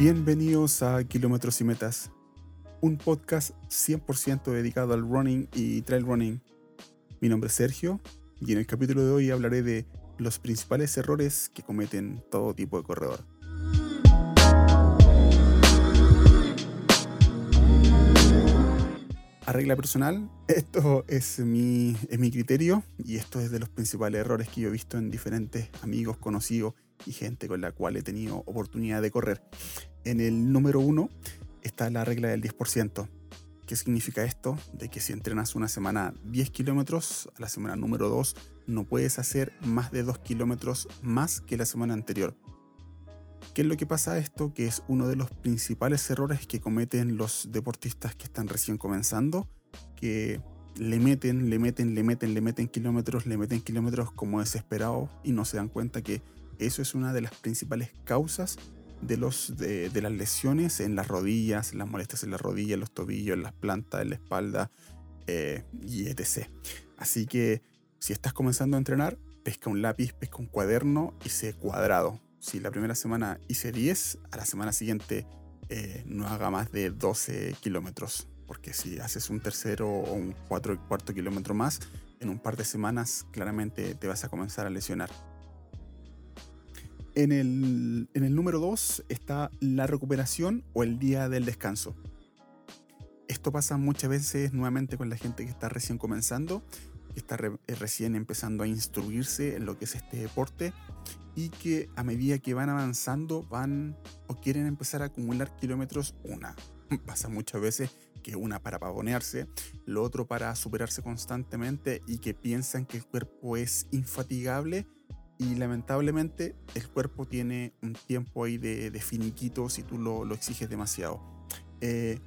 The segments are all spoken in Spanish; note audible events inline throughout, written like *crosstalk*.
Bienvenidos a Kilómetros y Metas, un podcast 100% dedicado al running y trail running. Mi nombre es Sergio y en el capítulo de hoy hablaré de los principales errores que cometen todo tipo de corredor. A regla personal, *laughs* esto es mi, es mi criterio y esto es de los principales errores que yo he visto en diferentes amigos, conocidos y gente con la cual he tenido oportunidad de correr. En el número uno está la regla del 10%. ¿Qué significa esto? De que si entrenas una semana 10 kilómetros, a la semana número 2 no puedes hacer más de 2 kilómetros más que la semana anterior. ¿Qué es lo que pasa a esto? Que es uno de los principales errores que cometen los deportistas que están recién comenzando, que le meten, le meten, le meten, le meten kilómetros, le meten kilómetros como desesperados y no se dan cuenta que eso es una de las principales causas de, los, de, las lesiones en las rodillas, las molestias en las rodillas, en los tobillos, en las plantas, en la espalda eh, y etc. Así que si estás comenzando a entrenar, pesca un lápiz, pesca un cuaderno y sé cuadrado. Si la primera semana hice 10, a la semana siguiente eh, no haga más de 12 kilómetros. Porque si haces un tercero o un cuatro, cuarto kilómetro más, en un par de semanas claramente te vas a comenzar a lesionar. En el, número 2 está la recuperación o el día del descanso. Esto pasa muchas veces nuevamente con la gente que está recién comenzando, que está eh, recién empezando a instruirse en lo que es este deporte y que a medida que van avanzando van o quieren empezar a acumular kilómetros, una, *laughs* pasa muchas veces que una para pavonearse, lo otro para superarse constantemente y que piensan que el cuerpo es infatigable y lamentablemente el cuerpo tiene un tiempo ahí de, finiquito si tú lo, exiges demasiado. Eh,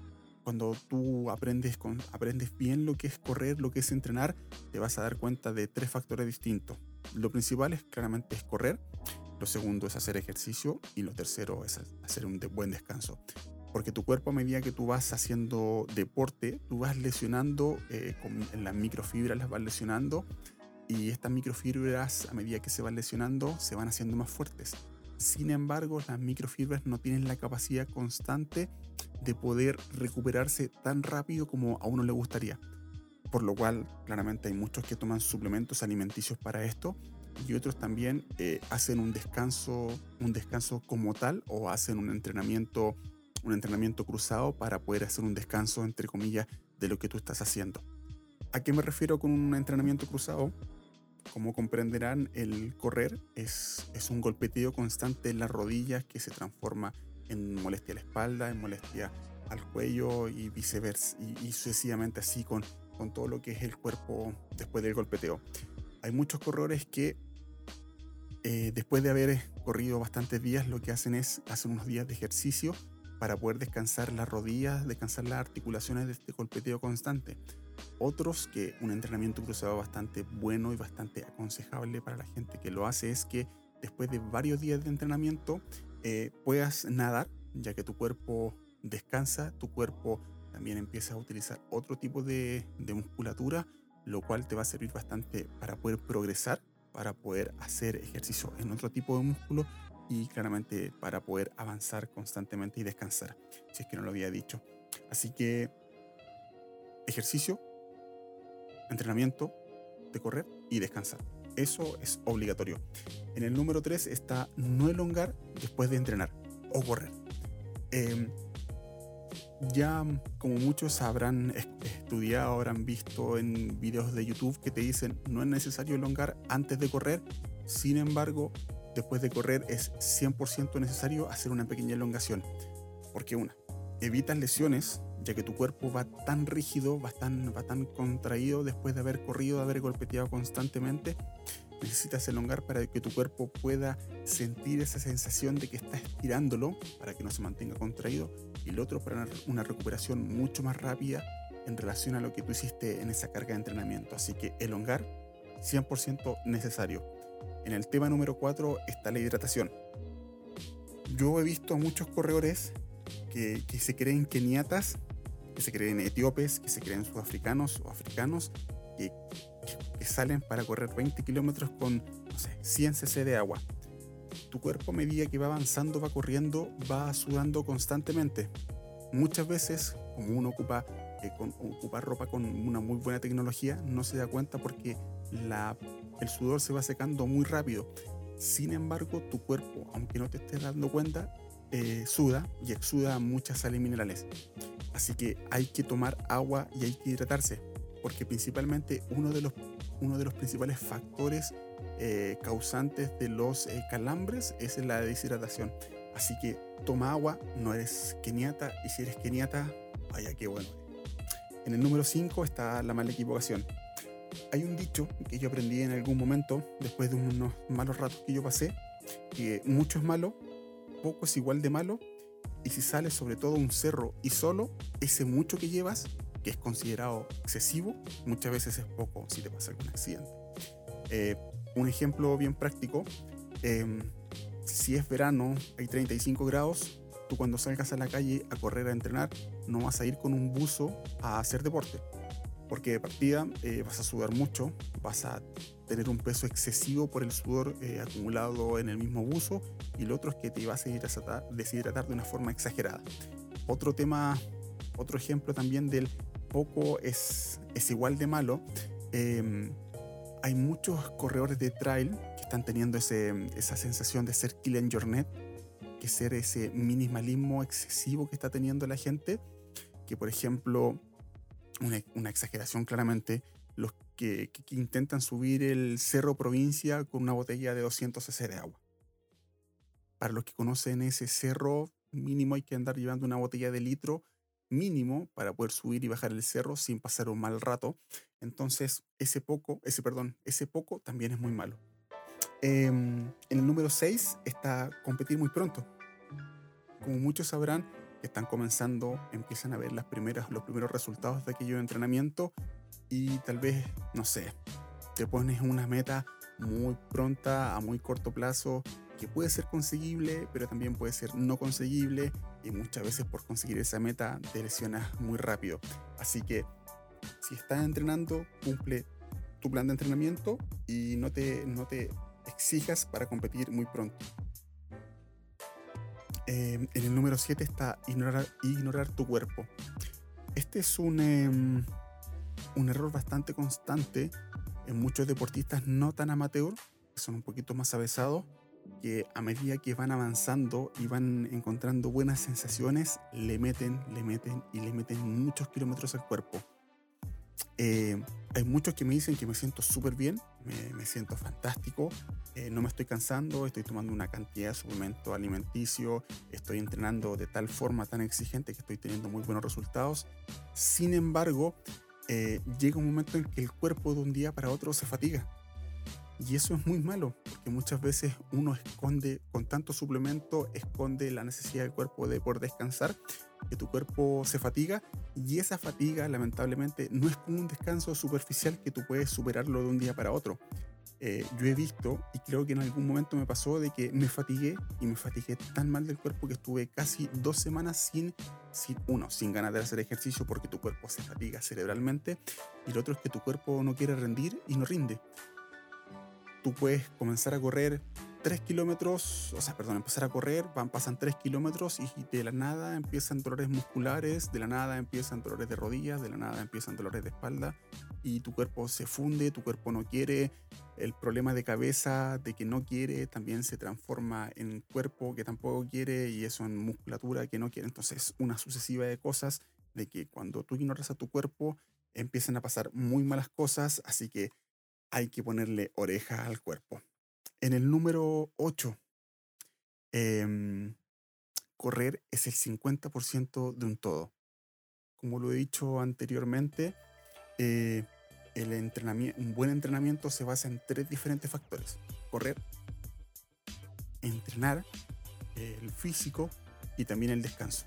cuando tú aprendes, con, aprendes bien lo que es correr, lo que es entrenar, te vas a dar cuenta de tres factores distintos. Lo principal es claramente correr, lo segundo es hacer ejercicio y lo tercero es hacer un buen descanso. Porque tu cuerpo a medida que tú vas haciendo deporte, tú vas lesionando, eh, en las microfibras las vas lesionando y estas microfibras a medida que se van lesionando se van haciendo más fuertes. Sin embargo, las microfibras no tienen la capacidad constante de poder recuperarse tan rápido como a uno le gustaría. Por lo cual, claramente hay muchos que toman suplementos alimenticios para esto y otros también eh, hacen un descanso, un descanso como tal o hacen un entrenamiento, un entrenamiento cruzado para poder hacer un descanso entre comillas de lo que tú estás haciendo. ¿A qué me refiero con un entrenamiento cruzado? Como comprenderán, el correr es, es un golpeteo constante en las rodillas que se transforma en molestia a la espalda, en molestia al cuello y viceversa, y, sucesivamente así con, con todo lo que es el cuerpo después del golpeteo. Hay muchos corredores que eh, después de haber corrido bastantes días lo que hacen es hacer unos días de ejercicio para poder descansar las rodillas, descansar las articulaciones de este golpeteo constante. Otros que un entrenamiento cruzado bastante bueno y bastante aconsejable para la gente que lo hace es que después de varios días de entrenamiento eh, puedas nadar, ya que tu cuerpo descansa, tu cuerpo también empieza a utilizar otro tipo de, de musculatura, lo cual te va a servir bastante para poder progresar, para poder hacer ejercicio en otro tipo de músculo y claramente para poder avanzar constantemente y descansar, si es que no lo había dicho. Así que ejercicio, entrenamiento de correr y descansar. Eso es obligatorio. En el número 3 está no elongar después de entrenar o correr. Em, ya como muchos habrán estudiado, habrán visto en videos de YouTube que te dicen no es necesario elongar antes de correr. Sin embargo, después de correr es 100% necesario hacer una pequeña elongación. Porque una, evitas lesiones ya que tu cuerpo va tan rígido, va tan, va tan contraído después de haber corrido, de haber golpeteado constantemente, necesitas elongar para que tu cuerpo pueda sentir esa sensación de que está estirándolo para que no se mantenga contraído y el otro para una recuperación mucho más rápida en relación a lo que tú hiciste en esa carga de entrenamiento. Así que elongar 100% necesario. En el tema número 4 está la hidratación. Yo he visto a muchos corredores que, se creen keniatas que se creen etíopes, que se creen sudafricanos o africanos, que, salen para correr 20 kilómetros con, no sé, 100 cc de agua. tu cuerpo a medida que va avanzando, va corriendo, va sudando constantemente. Muchas veces, como uno ocupa, eh, ocupa ropa con una muy buena tecnología, no se da cuenta porque el sudor se va secando muy rápido. Sin embargo, tu cuerpo, aunque no te estés dando cuenta, eh, suda y exuda muchas sales minerales. Así que hay que tomar agua y hay que hidratarse, porque principalmente uno de los, uno de los principales factores eh, causantes de los eh, calambres es la deshidratación. Así que toma agua, no eres keniata y si eres keniata, vaya que bueno. En el número 5 está la mala equivocación. Hay un dicho que yo aprendí en algún momento, después de unos malos ratos que yo pasé, que mucho es malo, poco es igual de malo, y si sales sobre todo un cerro y solo, ese mucho que llevas, que es considerado excesivo, muchas veces es poco si te pasa algún accidente. Eh, un ejemplo bien práctico, em, si es verano, hay 35 grados, tú cuando salgas a la calle a correr, a entrenar, no vas a ir con un buzo a hacer deporte porque de partida eh, vas a sudar mucho, vas a tener un peso excesivo por el sudor eh, acumulado en el mismo buzo y lo otro es que te vas a deshidratar de una forma exagerada. Otro tema, otro ejemplo también del poco es, es igual de malo. Em, hay muchos corredores de trail que están teniendo ese, esa sensación de ser kill en your net, que ser ese minimalismo excesivo que está teniendo la gente, que por ejemplo una, exageración claramente, los que, intentan subir el Cerro Provincia con una botella de 200 cc de agua. Para los que conocen ese cerro, mínimo hay que andar llevando una botella de litro mínimo para poder subir y bajar el cerro sin pasar un mal rato. Entonces, ese poco, ese perdón, ese poco también es muy malo. Em, en el número 6 está competir muy pronto. Como muchos sabrán, están comenzando, empiezan a ver las primeras, los primeros resultados de aquello de entrenamiento y tal vez, no sé, te pones una meta muy pronta, a muy corto plazo, que puede ser conseguible, pero también puede ser no conseguible y muchas veces por conseguir esa meta te lesionas muy rápido. Así que si estás entrenando, cumple tu plan de entrenamiento y no te, no te exijas para competir muy pronto. Em, en el número 7 está ignorar, tu cuerpo. Este es un, em, un error bastante constante en muchos deportistas no tan amateur, que son un poquito más avesados, que a medida que van avanzando y van encontrando buenas sensaciones, le meten, le meten y le meten muchos kilómetros al cuerpo. Eh, hay muchos que me dicen que me siento súper bien, me, siento fantástico, eh, no me estoy cansando, estoy tomando una cantidad de suplemento alimenticio, estoy entrenando de tal forma tan exigente que estoy teniendo muy buenos resultados. Sin embargo, eh, llega un momento en que el cuerpo de un día para otro se fatiga. Y eso es muy malo, porque muchas veces uno esconde, con tanto suplemento, esconde la necesidad del cuerpo de poder descansar que tu cuerpo se fatiga y esa fatiga lamentablemente no es como un descanso superficial que tú puedes superarlo de un día para otro. Eh, yo he visto y creo que en algún momento me pasó de que me fatigué y me fatigué tan mal del cuerpo que estuve casi dos semanas sin, sin uno, sin ganas de hacer ejercicio porque tu cuerpo se fatiga cerebralmente y lo otro es que tu cuerpo no quiere rendir y no rinde. Tú puedes comenzar a correr 3 kilómetros, o sea, perdón, empezar a correr, van, pasan 3 kilómetros y de la nada empiezan dolores musculares, de la nada empiezan dolores de rodillas, de la nada empiezan dolores de espalda y tu cuerpo se funde, tu cuerpo no quiere, el problema de cabeza de que no quiere también se transforma en cuerpo que tampoco quiere y eso en musculatura que no quiere. Entonces, una sucesiva de cosas de que cuando tú ignoras a tu cuerpo empiezan a pasar muy malas cosas, así que hay que ponerle oreja al cuerpo. En el número 8, em, correr es el 50% de un todo. Como lo he dicho anteriormente, eh, el entrenamiento, un buen entrenamiento se basa en tres diferentes factores. Correr, entrenar, el físico y también el descanso.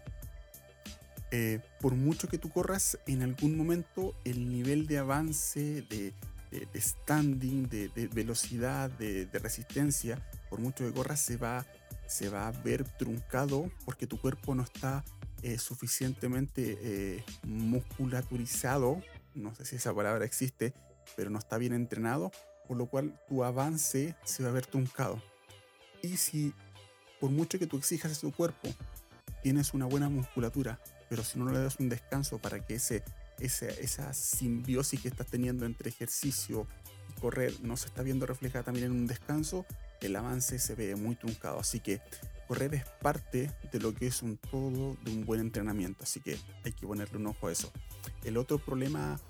Eh, por mucho que tú corras, en algún momento el nivel de avance, de de, standing, de, velocidad, de, resistencia, por mucho que corras, se va, se va a ver truncado porque tu cuerpo no está eh, suficientemente eh, musculaturizado, no sé si esa palabra existe, pero no está bien entrenado, por lo cual tu avance se va a ver truncado. Y si por mucho que tú exijas a tu cuerpo, tienes una buena musculatura, pero si no le das un descanso para que ese, esa simbiosis que estás teniendo entre ejercicio y correr no se está viendo reflejada también en un descanso, el avance se ve muy truncado. Así que correr es parte de lo que es un todo de un buen entrenamiento. Así que hay que ponerle un ojo a eso. El otro problema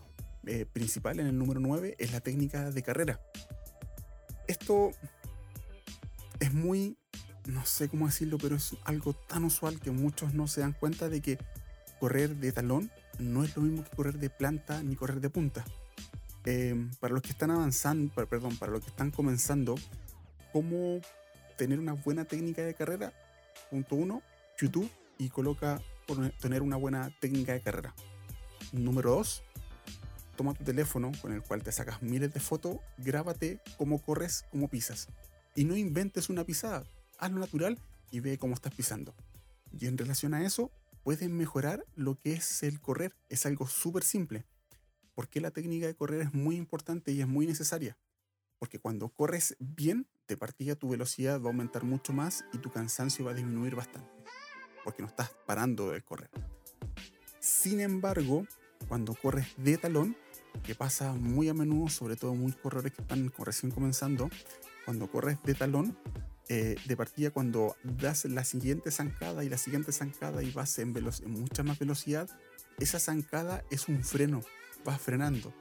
eh, principal en el número 9 es la técnica de carrera. Esto es muy, no sé cómo decirlo, pero es algo tan usual que muchos no se dan cuenta de que correr de talón no es lo mismo que correr de planta ni correr de punta. Em, para los que están avanzando, perdón, para los que están comenzando, cómo tener una buena técnica de carrera, punto uno, YouTube y coloca tener una buena técnica de carrera. Número dos, toma tu teléfono con el cual te sacas miles de fotos, grábate cómo corres, cómo pisas. Y no inventes una pisada, hazlo natural y ve cómo estás pisando. Y en relación a eso, puedes mejorar lo que es el correr. Es algo súper simple. Porque la técnica de correr es muy importante y es muy necesaria. Porque cuando corres bien, de partida tu velocidad va a aumentar mucho más y tu cansancio va a disminuir bastante. Porque no estás parando de correr. Sin embargo, cuando corres de talón, que pasa muy a menudo, sobre todo muchos corredores que están recién comenzando, cuando corres de talón, eh, de partida cuando das la siguiente zancada y la siguiente zancada y vas en, en mucha más velocidad, esa zancada es un freno, vas frenando.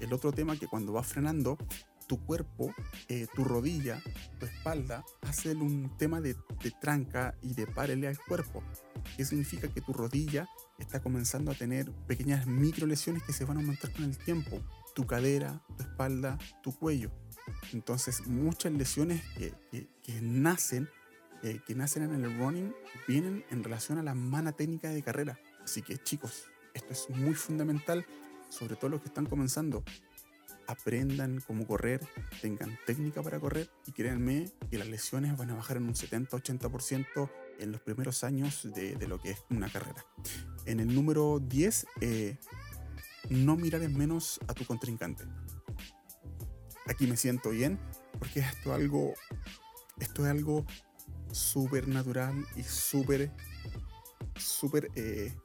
El otro tema que cuando vas frenando, tu cuerpo, eh, tu rodilla, tu espalda, hacen un tema de, de tranca y de párele al cuerpo. ¿Qué significa que tu rodilla está comenzando a tener pequeñas micro lesiones que se van a aumentar con el tiempo? Tu cadera, tu espalda, tu cuello. Entonces, muchas lesiones que, que, nacen, eh, que nacen en el running, vienen en relación a la mala técnica de carrera. Así que, chicos, esto es muy fundamental, sobre todo los que están comenzando aprendan cómo correr, tengan técnica para correr y créanme que las lesiones van a bajar en un 70-80% en los primeros años de, lo que es una carrera. En el número 10, eh, no mirar en menos a tu contrincante. Aquí me siento bien porque esto, algo, esto es algo súper natural y súper, súper eh,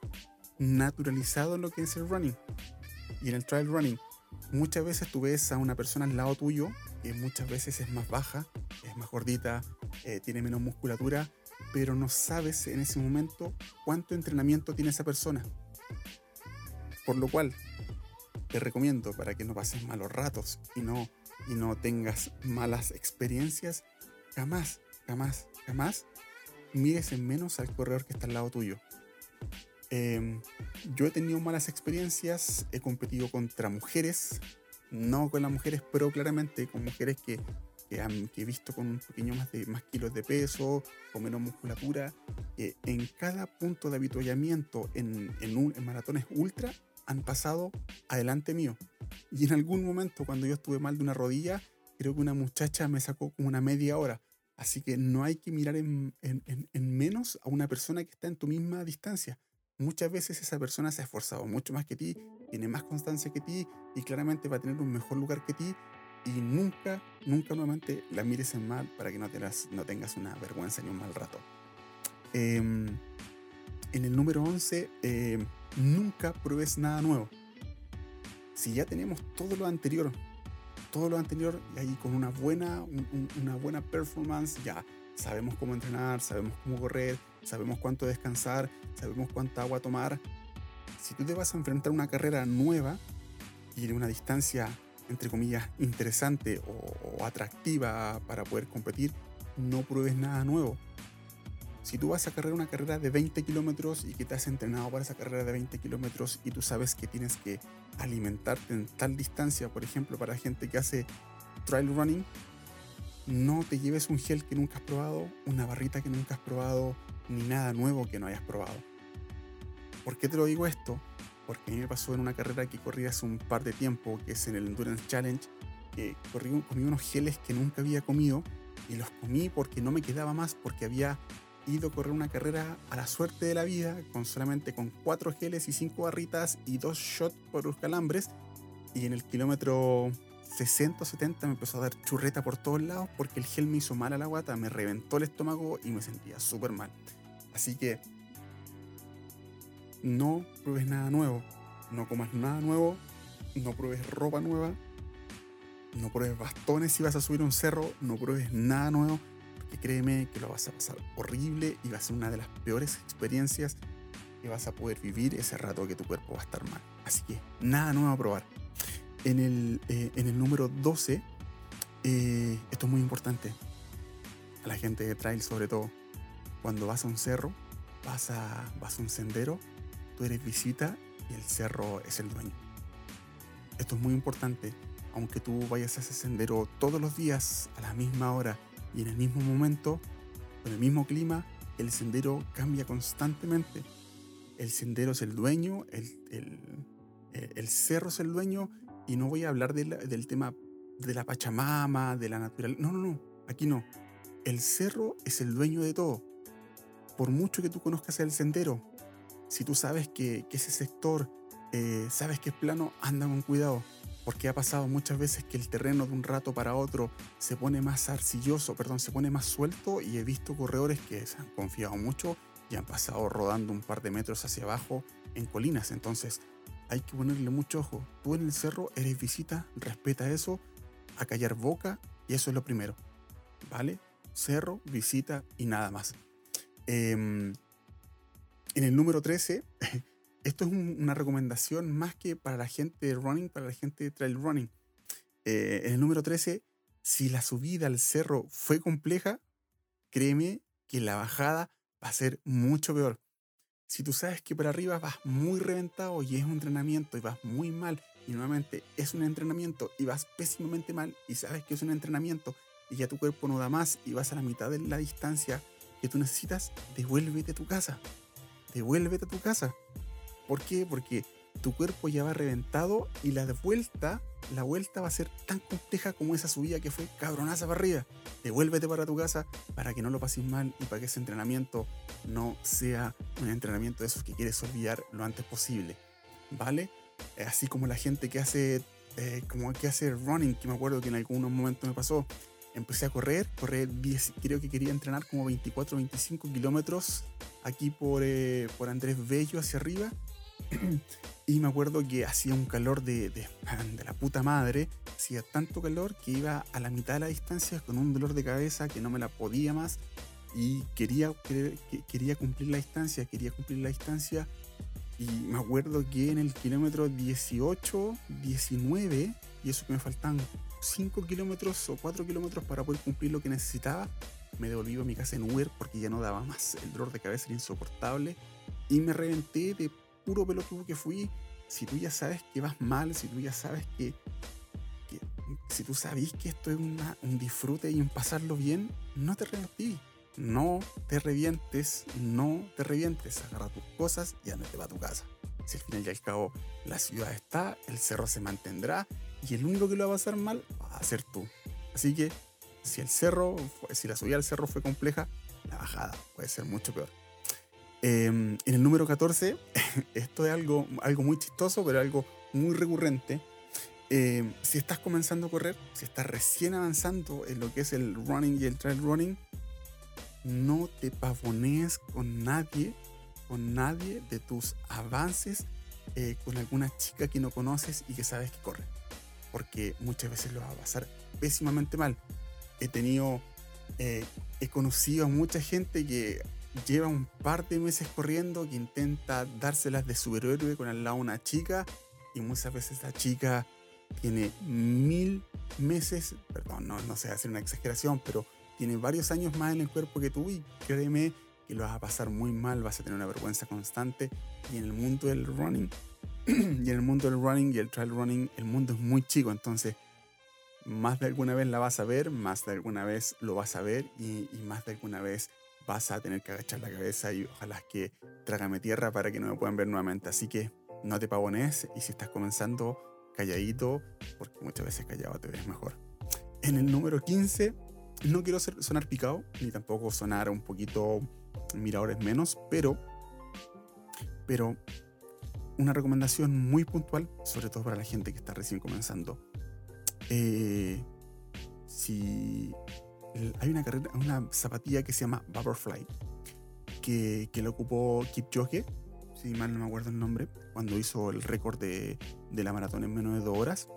naturalizado en lo que es el running y en el trail running muchas veces tú ves a una persona al lado tuyo que muchas veces es más baja, es más gordita, eh, tiene menos musculatura, pero no sabes en ese momento cuánto entrenamiento tiene esa persona. Por lo cual, te recomiendo para que no pases malos ratos y no, y no tengas malas experiencias, jamás, jamás, jamás mires en menos al corredor que está al lado tuyo. Em, yo he tenido malas experiencias, he competido contra mujeres, no con las mujeres, pero claramente con mujeres que, que, he visto con un pequeño más, de, más kilos de peso, con menos musculatura. en cada punto de habituallamiento en, en maratones ultra han pasado adelante mío. Y en algún momento, cuando yo estuve mal de una rodilla, creo que una muchacha me sacó como una media hora. Así que no hay que mirar en, en, en menos a una persona que está en tu misma distancia muchas veces esa persona se ha esforzado mucho más que ti, tiene más constancia que ti y claramente va a tener un mejor lugar que ti y nunca, nunca nuevamente la mires en mal para que no, no tengas una vergüenza ni un mal rato. Em, en el número 11, em, nunca pruebes nada nuevo. Si ya tenemos todo lo anterior, todo lo anterior y ahí con una buena, una buena performance, ya sabemos cómo entrenar, sabemos cómo correr, sabemos cuánto descansar, sabemos cuánta agua tomar. Si tú te vas a enfrentar a una carrera nueva y de una distancia, entre comillas, interesante o, atractiva para poder competir, no pruebes nada nuevo. Si tú vas a correr una carrera de 20 kilómetros y que te has entrenado para esa carrera de 20 kilómetros y tú sabes que tienes que alimentarte en tal distancia, por ejemplo, para gente que hace trail running, no te lleves un gel que nunca has probado, una barrita que nunca has probado, ni nada nuevo que no hayas probado. ¿Por qué te lo digo esto? Porque a mí me pasó en una carrera que corrí hace un par de tiempo, que es en el Endurance Challenge, que corrí, comí unos geles que nunca había comido y los comí porque no me quedaba más, porque había ido a correr una carrera a la suerte de la vida, con solamente con cuatro geles y cinco barritas y dos shots por los calambres, y en el kilómetro 60 o 70 me empezó a dar churreta por todos lados porque el gel me hizo mal a la guata, me reventó el estómago y me sentía súper mal. Así que no pruebes nada nuevo, no comas nada nuevo, no pruebes ropa nueva, no pruebes bastones si vas a subir un cerro, no pruebes nada nuevo, créeme que lo vas a pasar horrible y va a ser una de las peores experiencias que vas a poder vivir ese rato que tu cuerpo va a estar mal. Así que nada nuevo a probar. En el, eh, en el número 12, eh, esto es muy importante, a la gente de trail sobre todo, cuando vas a un cerro, vas a, vas a un sendero, tú eres visita y el cerro es el dueño. Esto es muy importante, aunque tú vayas a ese sendero todos los días a la misma hora y en el mismo momento, con el mismo clima, el sendero cambia constantemente. El sendero es el dueño, el, el, cerro es el dueño y no voy a hablar del tema de la Pachamama, de la naturaleza. No, no, no, aquí no. El cerro es el dueño de todo. Por mucho que tú conozcas el sendero, si tú sabes que, ese sector, eh, sabes que es plano, anda con cuidado. Porque ha pasado muchas veces que el terreno de un rato para otro se pone más arcilloso, perdón, se pone más suelto y he visto corredores que se han confiado mucho y han pasado rodando un par de metros hacia abajo en colinas. Entonces hay que ponerle mucho ojo. Tú en el cerro eres visita, respeta eso, a callar boca y eso es lo primero. ¿Vale? Cerro, visita y nada más. Em, en el número 13, *laughs* esto es una recomendación más que para la gente de running, para la gente de trail running. Eh, en el número 13, si la subida al cerro fue compleja, créeme que la bajada va a ser mucho peor. Si tú sabes que para arriba vas muy reventado y es un entrenamiento y vas muy mal, y nuevamente es un entrenamiento y vas pésimamente mal y sabes que es un entrenamiento y ya tu cuerpo no da más y vas a la mitad de la distancia que tú necesitas, devuélvete a tu casa. Devuélvete a tu casa. ¿Por qué? Porque tu cuerpo ya va reventado y la vuelta, la vuelta va a ser tan compleja como esa subida que fue cabronaza para arriba. Devuélvete para tu casa para que no lo pases mal y para que ese entrenamiento no sea un entrenamiento de esos que quieres olvidar lo antes posible. ¿Vale? Eh, así como la gente que hace, eh, como que hace running, que me acuerdo que en algunos momentos me pasó. Empecé a correr, correr 10, creo que quería entrenar como 24 25 kilómetros aquí por, eh, por Andrés Bello hacia arriba *clears throat* y me acuerdo que hacía un calor de, de, la puta madre, hacía tanto calor que iba a la mitad de la distancia con un dolor de cabeza que no me la podía más. Y quería, quería cumplir la distancia, quería cumplir la distancia. Y me acuerdo que en el kilómetro 18, 19, y eso que me faltan 5 kilómetros o 4 kilómetros para poder cumplir lo que necesitaba, me devolví a mi casa en Uber porque ya no daba más, el dolor de cabeza era insoportable. Y me reventé de puro pelotudo que fui, si tú ya sabes que vas mal, si tú ya sabes que, si tú sabes que esto es un disfrute y un pasarlo bien, no te reventí. No te revientes, no te revientes. Agarra tus cosas y andate para tu casa. Si al final y al cabo la ciudad está, el cerro se mantendrá y el único que lo va a pasar mal va a ser tú. Así que si el cerro, si la subida al cerro fue compleja, la bajada puede ser mucho peor. Em, en el número 14, *laughs* esto es algo, algo muy chistoso, pero algo muy recurrente. Em, si estás comenzando a correr, si estás recién avanzando en lo que es el running y el trail running, no te pavonees con nadie, con nadie de tus avances eh, con alguna chica que no conoces y que sabes que corre. Porque muchas veces lo va a pasar pésimamente mal. He tenido, eh, he conocido a mucha gente que lleva un par de meses corriendo, que intenta dárselas de superhéroe con al lado una chica y muchas veces la chica tiene mil meses, perdón, no, no sé hacer una exageración, pero tiene varios años más en el cuerpo que tú y créeme que lo vas a pasar muy mal, vas a tener una vergüenza constante y en el mundo del running *clears throat* y en el mundo del running y el trail running el mundo es muy chico, entonces más de alguna vez la vas a ver, más de alguna vez lo vas a ver y, y más de alguna vez vas a tener que agachar la cabeza y ojalá que trágame tierra para que no me puedan ver nuevamente. Así que no te pavones y si estás comenzando, calladito, porque muchas veces callado te ves mejor. En el número 15, no quiero sonar picado, ni tampoco sonar un poquito miradores menos, pero, pero una recomendación muy puntual, sobre todo para la gente que está recién comenzando. Eh, si hay una carrera, una zapatilla que se llama Butterfly, que, que la ocupó Kipchoge, si mal no me acuerdo el nombre, cuando hizo el récord de, de la maratón en menos de dos horas.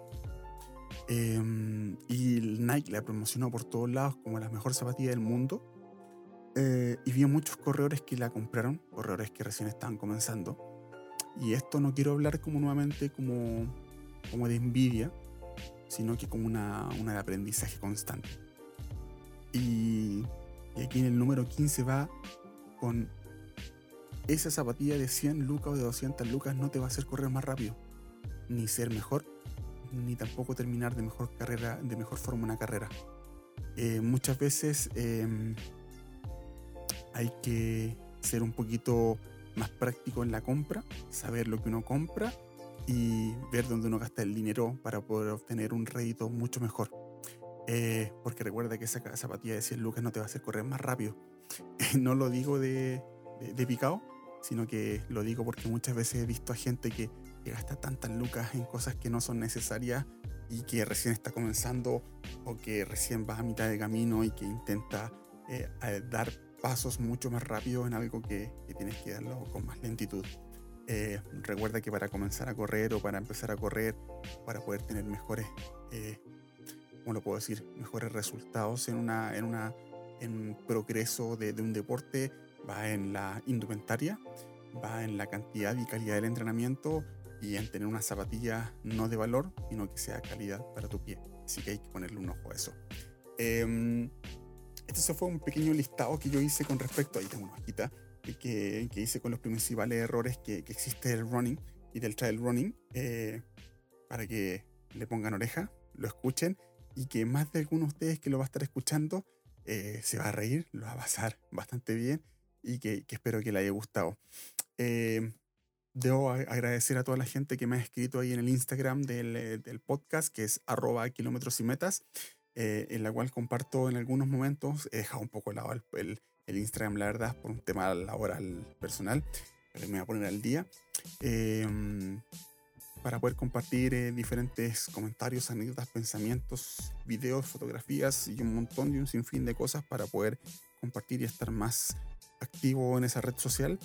Em, y Nike la promocionó por todos lados como la mejor zapatilla del mundo. Eh, y vi muchos corredores que la compraron, corredores que recién estaban comenzando. Y esto no quiero hablar como nuevamente como, como de envidia, sino que como una, una de aprendizaje constante. Y, aquí en el número 15 va con esa zapatilla de 100 lucas o de 200 lucas no te va a hacer correr más rápido, ni ser mejor, ni tampoco terminar de mejor carrera, de mejor forma una carrera. Eh, muchas veces eh, hay que ser un poquito más práctico en la compra, saber lo que uno compra y ver dónde uno gasta el dinero para poder obtener un rédito mucho mejor. Eh, porque recuerda que esa zapatilla de 100 lucas no te va a hacer correr más rápido. *laughs* no lo digo de, picado, sino que lo digo porque muchas veces he visto a gente que gasta tantas lucas en cosas que no son necesarias y que recién está comenzando o que recién va a mitad de camino y que intenta eh, dar pasos mucho más rápido en algo que, tienes que darlo con más lentitud. Eh, recuerda que para comenzar a correr o para empezar a correr, para poder tener mejores, ¿cómo lo puedo decir? Mejores resultados en, una, en, una, en progreso de, de un deporte, va en la indumentaria, va en la cantidad y calidad del entrenamiento y en tener una zapatilla no de valor, sino que sea calidad para tu pie. Así que hay que ponerle un ojo a eso. Eh, este fue un pequeño listado que yo hice con respecto, ahí tengo una hojita, que, que hice con los principales errores que, que existe del running y del trail running, eh, para que le pongan oreja, lo escuchen y que más de alguno de ustedes que lo va a estar escuchando eh, se va a reír, lo va a pasar bastante bien y que, espero que le haya gustado. Eh, debo agradecer a toda la gente que me ha escrito ahí en el Instagram del, eh, podcast, que es arroba kilómetros y metas, en la cual comparto en algunos momentos, he dejado un poco lado el, Instagram, la verdad, por un tema laboral personal, pero me voy a poner al día, para poder compartir eh, diferentes comentarios, anécdotas, pensamientos, videos, fotografías y un montón y un sinfín de cosas para poder compartir y estar más activo en esa red social.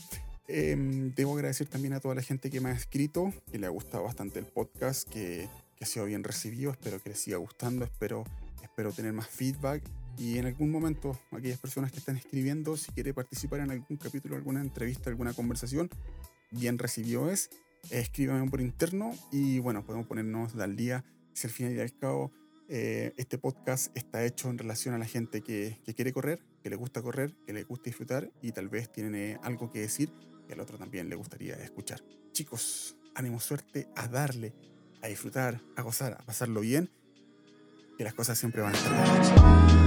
Eh, debo agradecer también a toda la gente que me ha escrito, que le ha gustado bastante el podcast, que, que ha sido bien recibido, espero que les siga gustando, espero, espero tener más feedback y en algún momento aquellas personas que están escribiendo, si quiere participar en algún capítulo, alguna entrevista, alguna conversación, bien recibido es, escríbame por interno y bueno, podemos ponernos al día si al final y al cabo eh, este podcast está hecho en relación a la gente que, que, quiere correr, que le gusta correr, que le gusta disfrutar y tal vez tiene algo que decir que al otro también le gustaría escuchar. Chicos, ánimo suerte a darle, a disfrutar, a gozar, a pasarlo bien, que las cosas siempre van a estar bien.